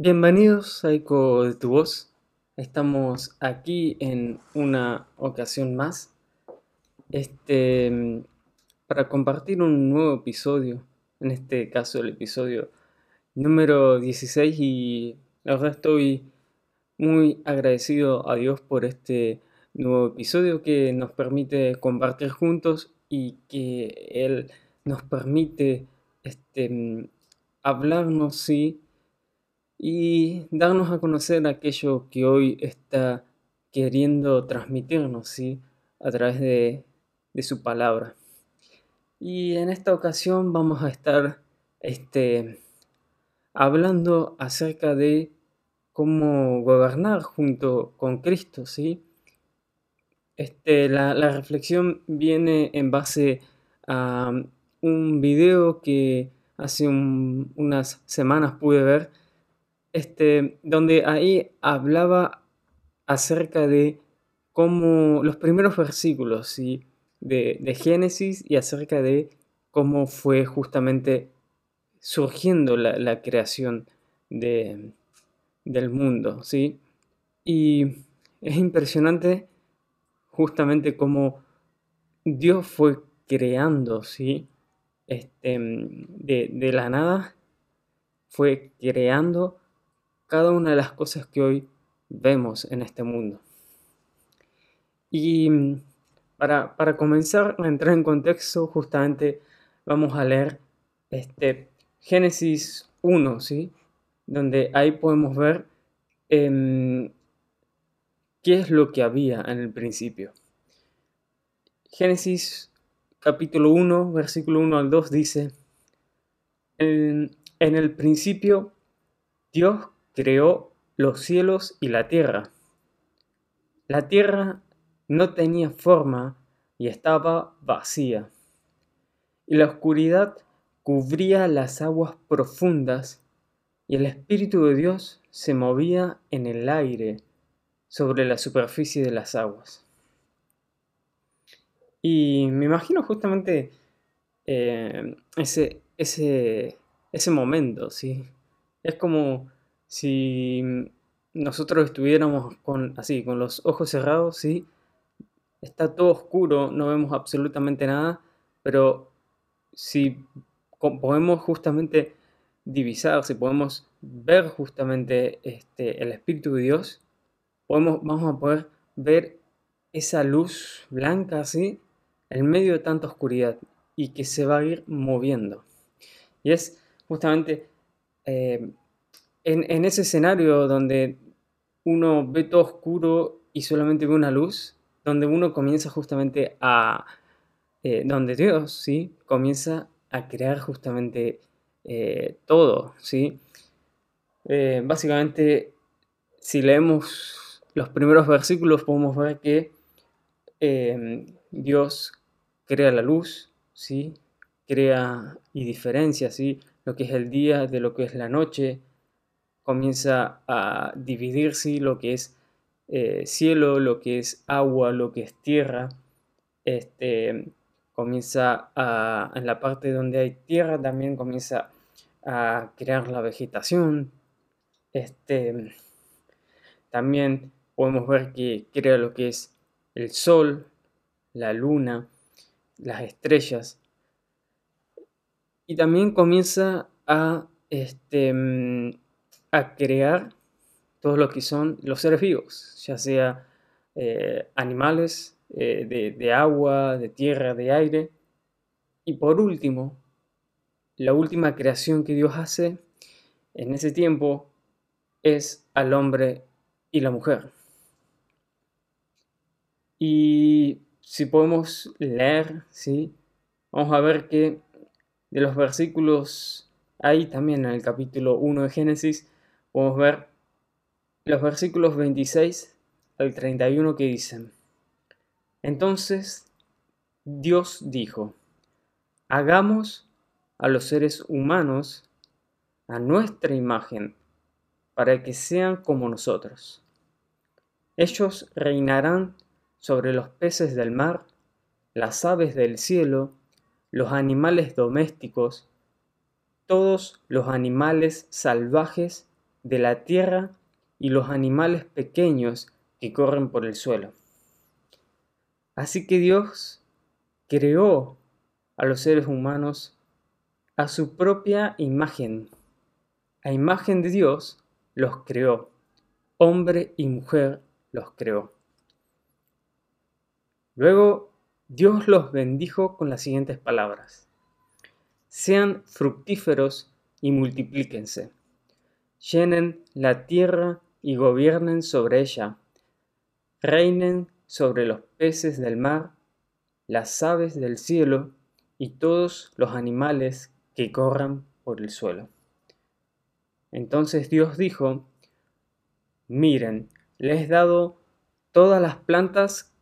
Bienvenidos a Eco de tu Voz. Estamos aquí en una ocasión más este, para compartir un nuevo episodio, en este caso el episodio número 16 y la verdad estoy muy agradecido a Dios por este nuevo episodio que nos permite compartir juntos y que Él nos permite este, hablarnos, sí, y darnos a conocer aquello que hoy está queriendo transmitirnos, ¿sí? A través de, su palabra. Y en esta ocasión vamos a estar este, hablando acerca de cómo gobernar junto con Cristo, ¿sí? Este, la, reflexión viene en base a un video que hace unas semanas pude ver este, donde ahí hablaba acerca de cómo los primeros versículos de, Génesis y acerca de cómo fue justamente surgiendo la, creación de, del mundo, ¿sí? Y es impresionante justamente cómo Dios fue creando, ¿sí? Este, de, de la nada, fue creando cada una de las cosas que hoy vemos en este mundo. Y mm, para, comenzar a entrar en contexto, justamente vamos a leer este, Génesis 1, ¿sí? donde ahí podemos ver em, qué es lo que había en el principio. Génesis capítulo 1, versículo 1 al 2 dice, en, en el principio Dios creó los cielos y la tierra. La tierra no tenía forma y estaba vacía, y la oscuridad cubría las aguas profundas, y el Espíritu de Dios se movía en el aire sobre la superficie de las aguas. Y me imagino justamente eh, ese, ese, ese momento, ¿sí? Es como si nosotros estuviéramos con, así, con los ojos cerrados, sí, está todo oscuro, no vemos absolutamente nada, pero si podemos justamente divisar, si podemos ver justamente este, el Espíritu de Dios, podemos, vamos a poder ver esa luz blanca así en medio de tanta oscuridad y que se va a ir moviendo. Y es justamente eh, en, ese escenario donde uno ve todo oscuro y solamente ve una luz, donde uno comienza justamente a, eh, donde Dios, ¿sí? Comienza a crear justamente eh, todo, ¿sí? Eh, básicamente, si leemos los primeros versículos, podemos ver que Dios crea la luz, ¿sí? Crea y diferencia, ¿sí? Lo que es el día de lo que es la noche, comienza a dividirse lo que es eh, cielo, lo que es agua, lo que es tierra. Este, comienza a, en la parte donde hay tierra también comienza a crear la vegetación. Este, también podemos ver que crea lo que es el sol, la luna, las estrellas. Y también comienza a este, a crear todo lo que son los seres vivos, ya sea eh, animales eh, de, agua, de tierra, de aire. Y por último, la última creación que Dios hace en ese tiempo es al hombre y la mujer. Y si podemos leer, ¿sí? vamos a ver que de los versículos, ahí también en el capítulo 1 de Génesis, podemos ver los versículos 26 al 31 que dicen, entonces Dios dijo, hagamos a los seres humanos a nuestra imagen para que sean como nosotros. Ellos reinarán sobre los peces del mar, las aves del cielo, los animales domésticos, todos los animales salvajes de la tierra y los animales pequeños que corren por el suelo. Así que Dios creó a los seres humanos a su propia imagen. A imagen de Dios los creó. Hombre y mujer los creó. Luego Dios los bendijo con las siguientes palabras. Sean fructíferos y multiplíquense. Llenen la tierra y gobiernen sobre ella. Reinen sobre los peces del mar, las aves del cielo y todos los animales que corran por el suelo. Entonces Dios dijo, miren, les he dado todas las plantas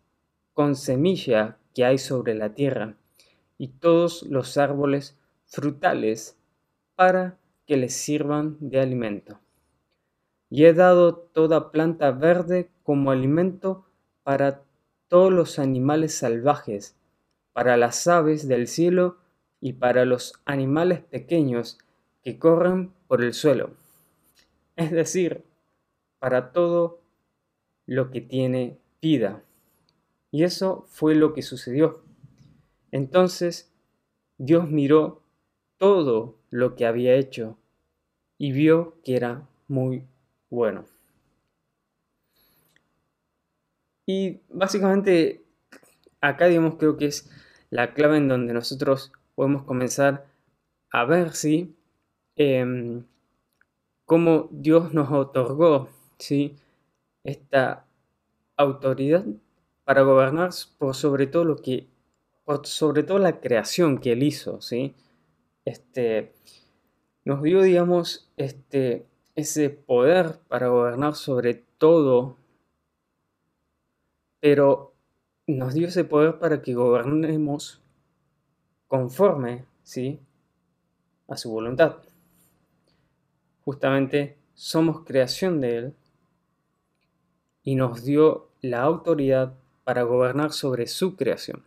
con semilla que hay sobre la tierra y todos los árboles frutales para que les sirvan de alimento. Y he dado toda planta verde como alimento para todos los animales salvajes, para las aves del cielo y para los animales pequeños que corren por el suelo, es decir, para todo lo que tiene vida. Y eso fue lo que sucedió. Entonces Dios miró todo lo que había hecho y vio que era muy bueno. Y básicamente acá digamos creo que es la clave en donde nosotros podemos comenzar a ver si em, cómo Dios nos otorgó ¿sí? esta autoridad para gobernar por sobre todo lo que por sobre todo la creación que él hizo, ¿sí? Este nos dio digamos este ese poder para gobernar sobre todo pero nos dio ese poder para que gobernemos conforme, ¿sí? A su voluntad. Justamente somos creación de Él y nos dio la autoridad para gobernar sobre su creación.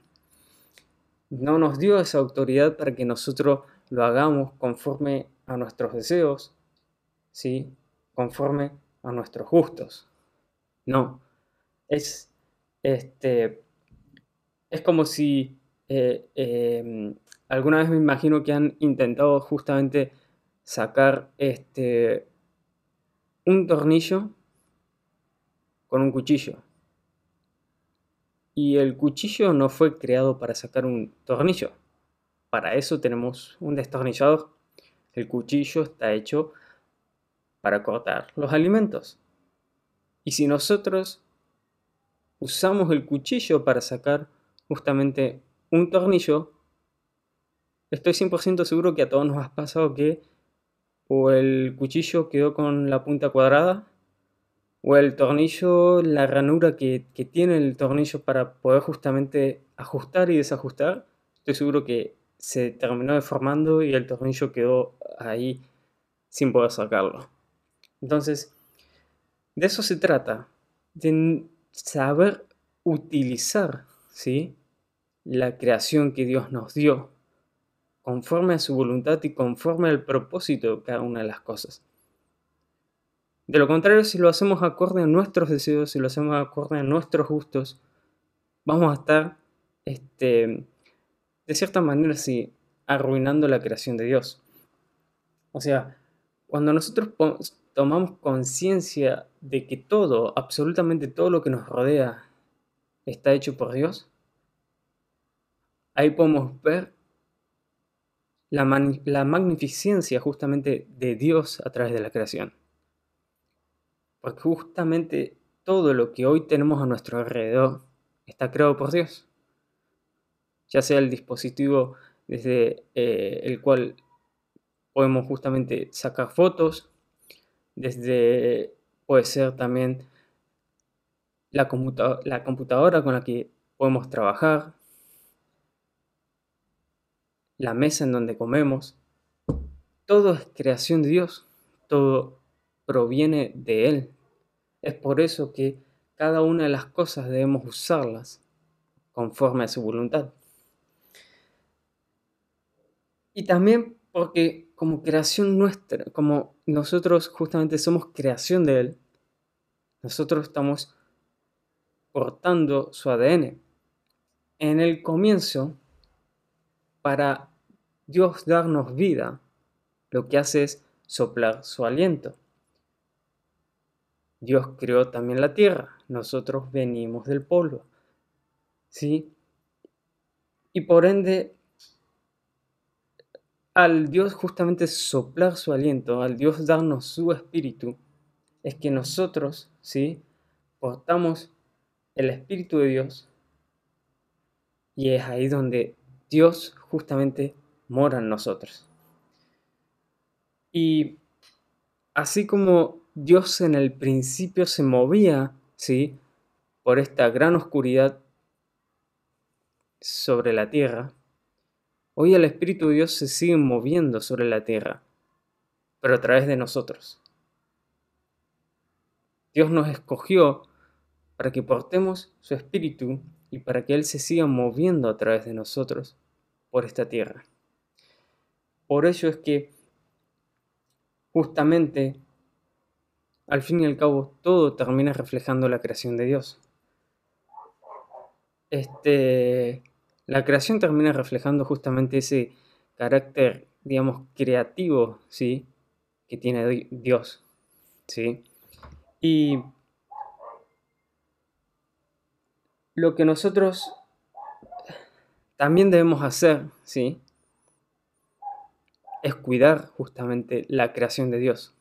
No nos dio esa autoridad para que nosotros lo hagamos conforme a nuestros deseos, ¿sí? Conforme a nuestros gustos. No, es este, es como si eh, em, alguna vez me imagino que han intentado justamente sacar este, un tornillo con un cuchillo. Y el cuchillo no fue creado para sacar un tornillo. Para eso tenemos un destornillador. El cuchillo está hecho para cortar los alimentos. Y si nosotros usamos el cuchillo para sacar justamente un tornillo, estoy 100% seguro que a todos nos ha pasado que o el cuchillo quedó con la punta cuadrada, o el tornillo, la ranura que, que tiene el tornillo para poder justamente ajustar y desajustar, estoy seguro que se terminó deformando y el tornillo quedó ahí sin poder sacarlo. Entonces, de eso se trata, de saber utilizar ¿sí? la creación que Dios nos dio conforme a su voluntad y conforme al propósito de cada una de las cosas. De lo contrario, si lo hacemos acorde a nuestros deseos, si lo hacemos acorde a nuestros gustos, vamos a estar, este, de cierta manera, sí, arruinando la creación de Dios. O sea, cuando nosotros tomamos conciencia de que todo, absolutamente todo lo que nos rodea, está hecho por Dios, ahí podemos ver la, la, magnificencia justamente de Dios a través de la creación. Porque justamente todo lo que hoy tenemos a nuestro alrededor está creado por Dios. Ya sea el dispositivo desde eh, el cual podemos justamente sacar fotos, desde puede ser también la, la computadora con la que podemos trabajar, la mesa en donde comemos. Todo es creación de Dios, todo proviene de Él. Es por eso que cada una de las cosas debemos usarlas conforme a su voluntad. Y también porque como creación nuestra, como nosotros justamente somos creación de Él, nosotros estamos portando su ADN. En el comienzo, para Dios darnos vida, lo que hace es soplar su aliento. Dios creó también la tierra, nosotros venimos del polvo. ¿Sí? Y por ende, al Dios justamente soplar su aliento, al Dios darnos su espíritu, es que nosotros, ¿sí? Portamos el espíritu de Dios y es ahí donde Dios justamente mora en nosotros. Y así como Dios en el principio se movía, ¿sí? Por esta gran oscuridad sobre la tierra, hoy el Espíritu de Dios se sigue moviendo sobre la tierra, pero a través de nosotros. Dios nos escogió para que portemos su Espíritu y para que Él se siga moviendo a través de nosotros por esta tierra. Por ello es que justamente, al fin y al cabo, todo termina reflejando la creación de Dios. Este, la creación termina reflejando justamente ese carácter, digamos, creativo, ¿sí? Que tiene Dios, ¿sí? Y lo que nosotros también debemos hacer, ¿sí? Es cuidar justamente la creación de Dios,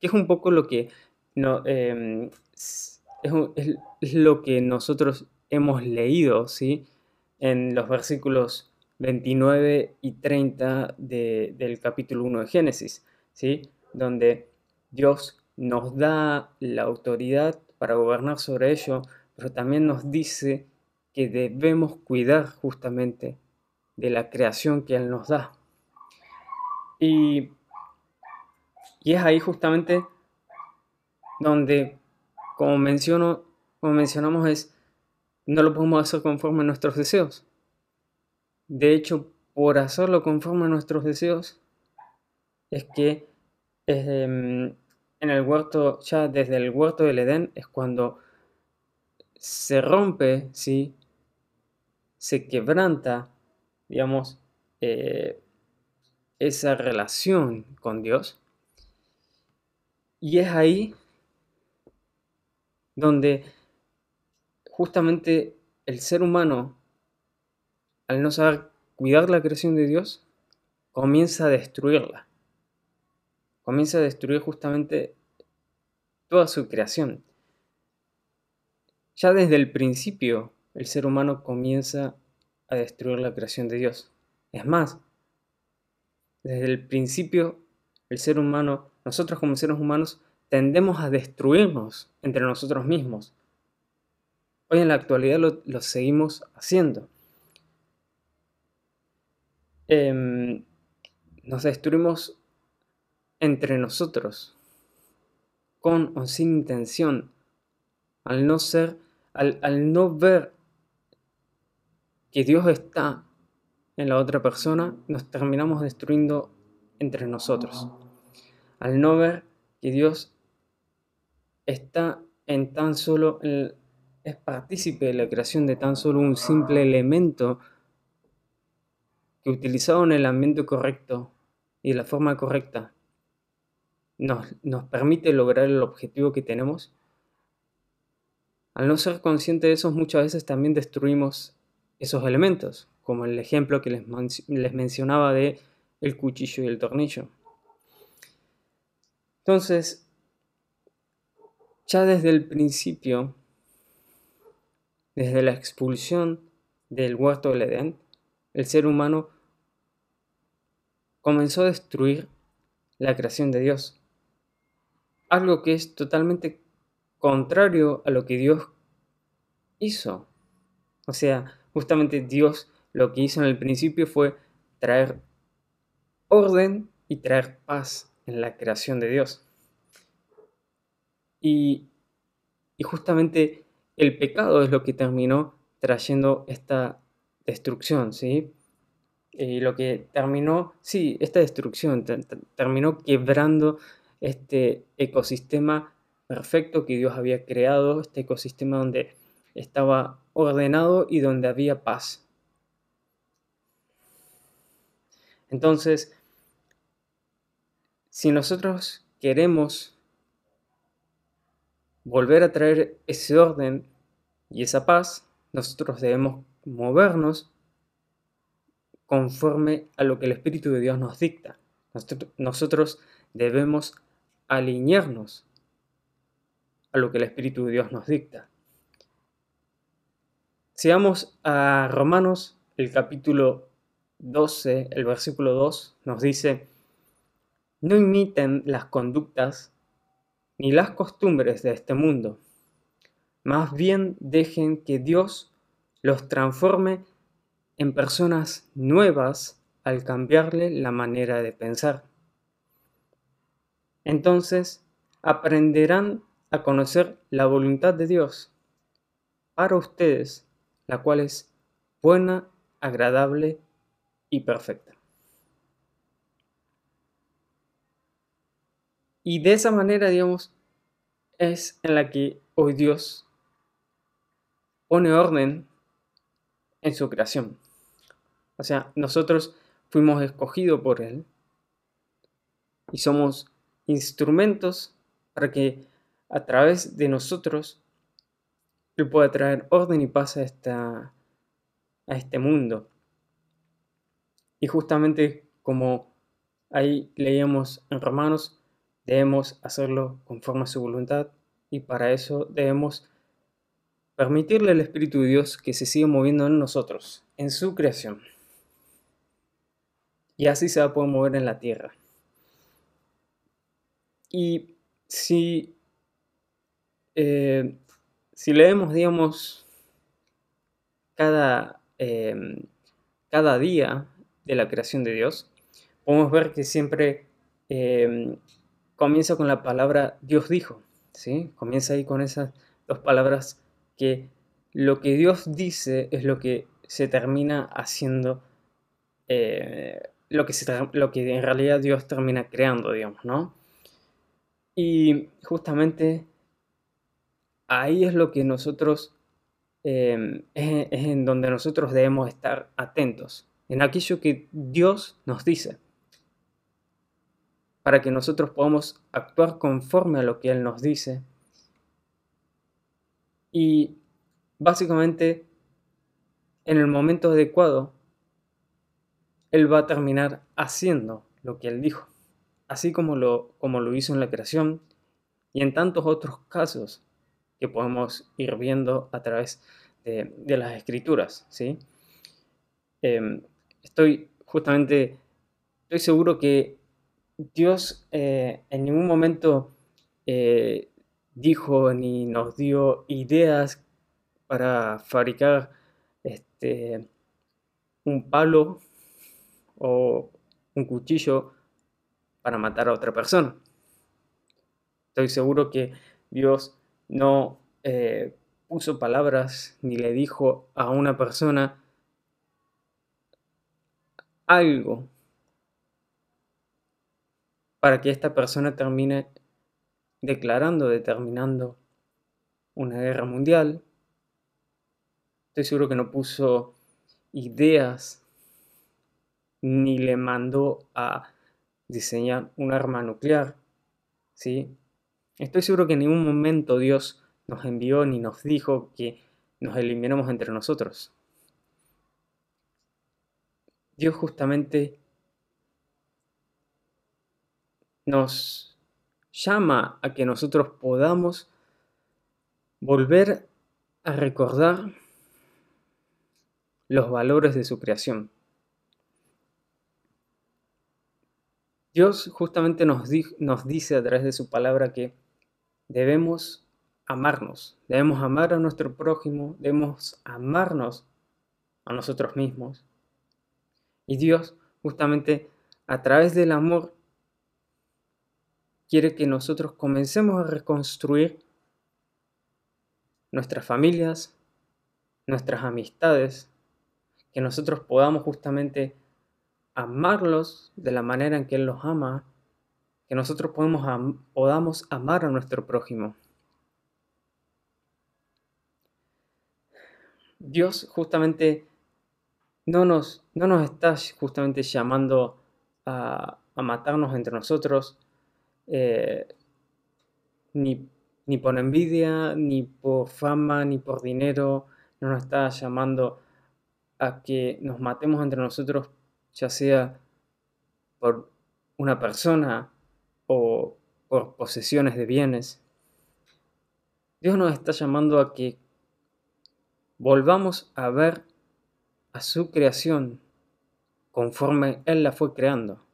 que es un poco lo que no, em, es, lo que nosotros hemos leído, ¿sí? En los versículos 29 y 30 del capítulo 1 de Génesis, ¿sí? Donde Dios nos da la autoridad para gobernar sobre ello, pero también nos dice que debemos cuidar justamente de la creación que Él nos da. Y, y es ahí justamente donde, como, menciono, como mencionamos, es, no lo podemos hacer conforme a nuestros deseos. De hecho, por hacerlo conforme a nuestros deseos, es que em, en el huerto, ya desde el huerto del Edén, es cuando se rompe, ¿sí? Se quebranta, digamos, eh, esa relación con Dios. Y es ahí donde justamente el ser humano, al no saber cuidar la creación de Dios, comienza a destruirla comienza a destruir justamente toda su creación. Ya desde el principio el ser humano comienza a destruir la creación de Dios. Es más, desde el principio el ser humano, nosotros como seres humanos, tendemos a destruirnos entre nosotros mismos. Hoy en la actualidad lo, seguimos haciendo. Em, nos destruimos entre nosotros, con o sin intención, al no ser, al, no ver que Dios está en la otra persona, nos terminamos destruyendo entre nosotros. Al no ver que Dios está en tan solo, es partícipe de la creación de tan solo un simple elemento que utilizado en el ambiente correcto y de la forma correcta nos, permite lograr el objetivo que tenemos, al no ser consciente de eso, muchas veces también destruimos esos elementos, como el ejemplo que les, les mencionaba de el cuchillo y el tornillo. Entonces, ya desde el principio, desde la expulsión del huerto del Edén, el ser humano comenzó a destruir la creación de Dios algo que es totalmente contrario a lo que Dios hizo. O sea, justamente Dios lo que hizo en el principio fue traer orden y traer paz en la creación de Dios. Y, y justamente el pecado es lo que terminó trayendo esta destrucción, ¿sí? eh, lo que terminó, sí, esta destrucción terminó quebrando este ecosistema perfecto que Dios había creado, este ecosistema donde estaba ordenado y donde había paz. Entonces, si nosotros queremos volver a traer ese orden y esa paz, nosotros debemos movernos conforme a lo que el Espíritu de Dios nos dicta. Nosotros debemos alinearnos a lo que el Espíritu de Dios nos dicta. Si vamos a Romanos, el capítulo 12, el versículo 2, nos dice, no imiten las conductas ni las costumbres de este mundo, más bien dejen que Dios los transforme en personas nuevas al cambiarle la manera de pensar. Entonces aprenderán a conocer la voluntad de Dios para ustedes, la cual es buena, agradable y perfecta. Y de esa manera, digamos, es en la que hoy Dios pone orden en su creación. O sea, nosotros fuimos escogidos por Él y somos instrumentos para que a través de nosotros Él pueda traer orden y paz a, esta, a este mundo. Y justamente como ahí leíamos en Romanos, debemos hacerlo conforme a su voluntad y para eso debemos permitirle al Espíritu de Dios que se siga moviendo en nosotros, en su creación. Y así se va a poder mover en la tierra. Y si, eh, si leemos, digamos, cada, em, cada día de la creación de Dios, podemos ver que siempre em, comienza con la palabra Dios dijo, ¿sí? Comienza ahí con esas dos palabras que lo que Dios dice es lo que se termina haciendo, eh, lo, que lo que en realidad Dios termina creando, digamos, ¿no? Y justamente ahí es lo que nosotros, em, es, en donde nosotros debemos estar atentos, en aquello que Dios nos dice, para que nosotros podamos actuar conforme a lo que Él nos dice y básicamente, en el momento adecuado, Él va a terminar haciendo lo que Él dijo, así como lo, como lo hizo en la creación y en tantos otros casos que podemos ir viendo a través de, las escrituras. ¿sí? Em, estoy justamente, estoy seguro que Dios eh, en ningún momento eh, dijo ni nos dio ideas para fabricar este, un palo o un cuchillo para matar a otra persona. Estoy seguro que Dios no eh, puso palabras ni le dijo a una persona algo para que esta persona termine declarando, determinando una guerra mundial. Estoy seguro que no puso ideas ni le mandó a diseñar un arma nuclear. ¿sí? Estoy seguro que en ningún momento Dios nos envió ni nos dijo que nos eliminemos entre nosotros. Dios justamente nos llama a que nosotros podamos volver a recordar los valores de su creación. Dios justamente nos, nos, dice a través de su palabra que debemos amarnos, debemos amar a nuestro prójimo, debemos amarnos a nosotros mismos. Y Dios justamente a través del amor quiere que nosotros comencemos a reconstruir nuestras familias, nuestras amistades, que nosotros podamos justamente amarlos de la manera en que Él los ama, que nosotros podamos amar a nuestro prójimo. Dios justamente no nos, no nos está justamente llamando a, matarnos entre nosotros, eh, ni, ni, por envidia, ni por fama, ni por dinero, no nos está llamando a que nos matemos entre nosotros, ya sea por una persona o por posesiones de bienes. Dios nos está llamando a que volvamos a ver a su creación conforme Él la fue creando,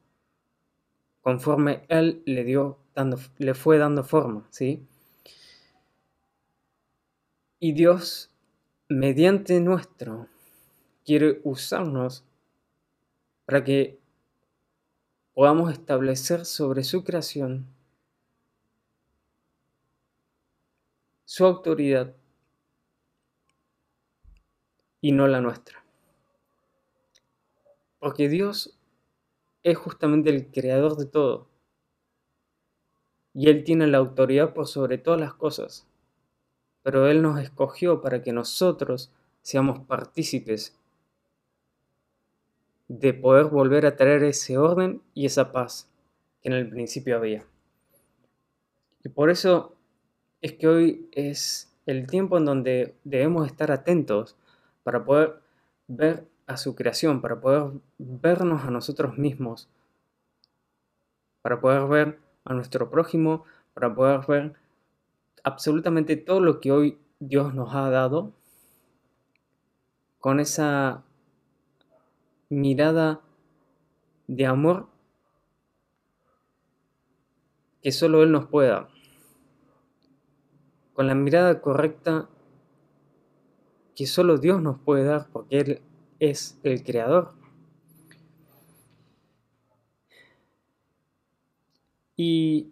conforme Él le, dio, dando, le fue dando forma, ¿sí? Y Dios, mediante nuestro, quiere usarnos para que podamos establecer sobre su creación su autoridad y no la nuestra. Porque Dios es justamente el creador de todo. Y Él tiene la autoridad por sobre todas las cosas. Pero Él nos escogió para que nosotros seamos partícipes de poder volver a traer ese orden y esa paz que en el principio había. Y por eso es que hoy es el tiempo en donde debemos estar atentos para poder ver a su creación, para poder vernos a nosotros mismos, para poder ver a nuestro prójimo, para poder ver absolutamente todo lo que hoy Dios nos ha dado con esa mirada de amor que solo Él nos puede dar. Con la mirada correcta que solo Dios nos puede dar porque Él es el creador. Y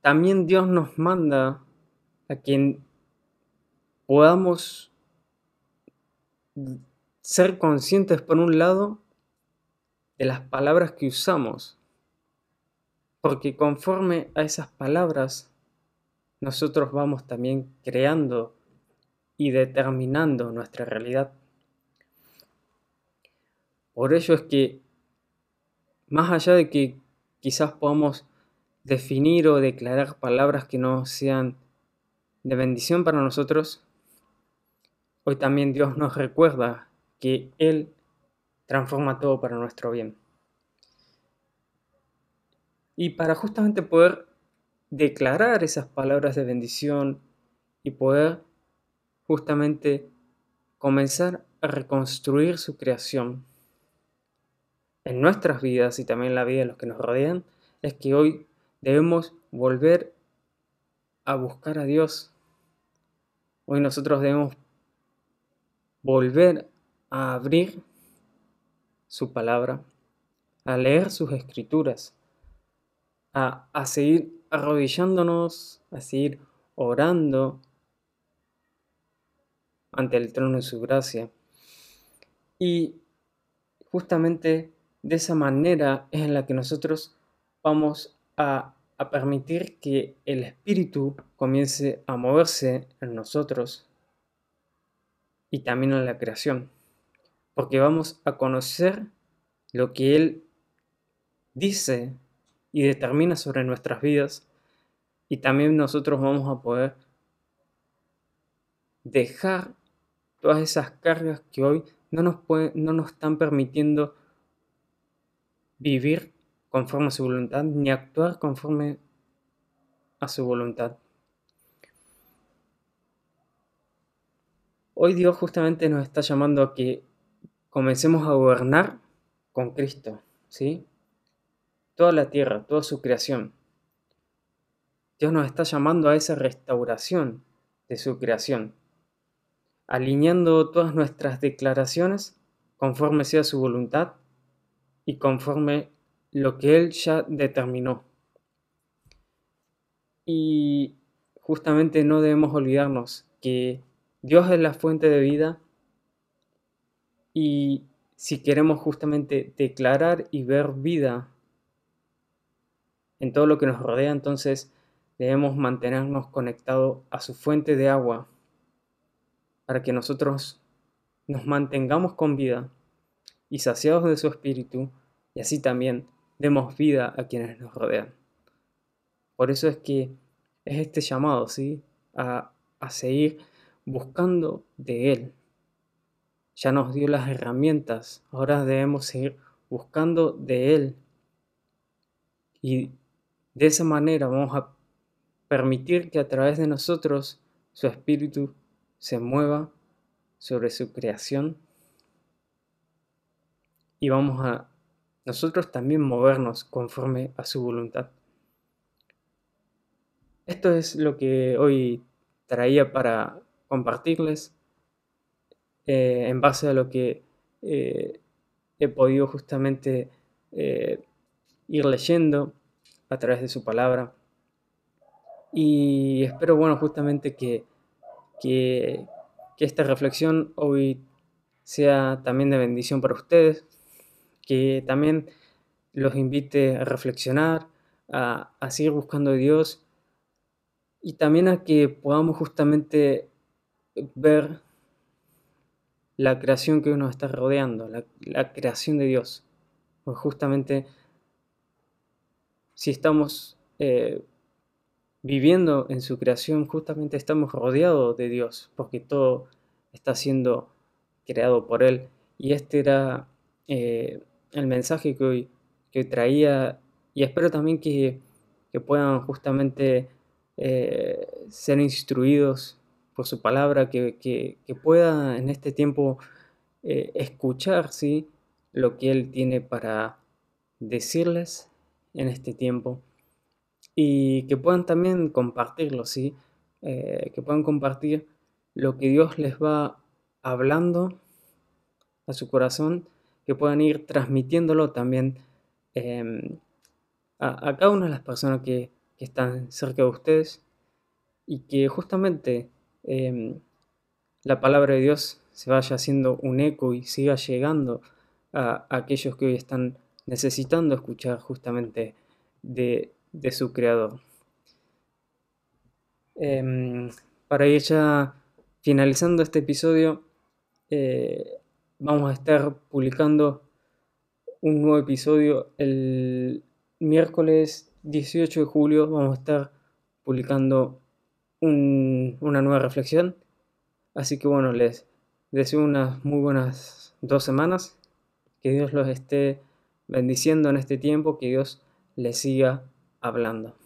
también Dios nos manda a que podamos ser conscientes por un lado de las palabras que usamos, porque conforme a esas palabras nosotros vamos también creando y determinando nuestra realidad. Por ello es que, más allá de que quizás podamos definir o declarar palabras que no sean de bendición para nosotros, hoy también Dios nos recuerda que Él transforma todo para nuestro bien. Y para justamente poder declarar esas palabras de bendición y poder justamente comenzar a reconstruir su creación, en nuestras vidas y también en la vida de los que nos rodean, es que hoy debemos volver a buscar a Dios. Hoy nosotros debemos volver a abrir su palabra, a leer sus escrituras, a, a seguir arrodillándonos, a seguir orando ante el trono de su gracia. Y justamente de esa manera es en la que nosotros vamos a, permitir que el Espíritu comience a moverse en nosotros y también en la creación. Porque vamos a conocer lo que Él dice y determina sobre nuestras vidas. Y también nosotros vamos a poder dejar todas esas cargas que hoy no nos, no nos están permitiendo vivir conforme a su voluntad ni actuar conforme a su voluntad. Hoy Dios justamente nos está llamando a que comencemos a gobernar con Cristo, ¿sí? Toda la tierra, toda su creación. Dios nos está llamando a esa restauración de su creación, alineando todas nuestras declaraciones conforme sea su voluntad y conforme lo que Él ya determinó. Y justamente no debemos olvidarnos que Dios es la fuente de vida y si queremos justamente declarar y ver vida en todo lo que nos rodea, entonces debemos mantenernos conectados a su fuente de agua para que nosotros nos mantengamos con vida y saciados de su espíritu y así también demos vida a quienes nos rodean. Por eso es que es este llamado, ¿sí? A, a seguir buscando de Él. Ya nos dio las herramientas, ahora debemos seguir buscando de Él. Y de esa manera vamos a permitir que a través de nosotros su espíritu se mueva sobre su creación y vamos a nosotros también movernos conforme a su voluntad. Esto es lo que hoy traía para compartirles eh, en base a lo que eh, he podido justamente eh, ir leyendo a través de su palabra. Y espero, bueno, justamente que, que, que esta reflexión hoy sea también de bendición para ustedes, que también los invite a reflexionar, a, a seguir buscando a Dios y también a que podamos justamente ver la creación que nos está rodeando, la, creación de Dios. Pues justamente si estamos eh, viviendo en su creación, justamente estamos rodeados de Dios, porque todo está siendo creado por Él. Y este era eh, el mensaje que hoy, que traía y espero también que, puedan justamente eh, ser instruidos por su palabra, que, que, pueda en este tiempo eh, escuchar ¿sí? lo que Él tiene para decirles en este tiempo y que puedan también compartirlo, ¿sí? Eh, que puedan compartir lo que Dios les va hablando a su corazón, que puedan ir transmitiéndolo también em, a, cada una de las personas que, están cerca de ustedes y que justamente Em, la palabra de Dios se vaya haciendo un eco y siga llegando a, aquellos que hoy están necesitando escuchar justamente de, su creador. Em, para ir ya finalizando este episodio, eh, vamos a estar publicando un nuevo episodio el miércoles 18 de julio. Vamos a estar publicando una nueva reflexión. Así que bueno, les deseo unas muy buenas dos semanas. Que Dios los esté bendiciendo en este tiempo, que Dios les siga hablando.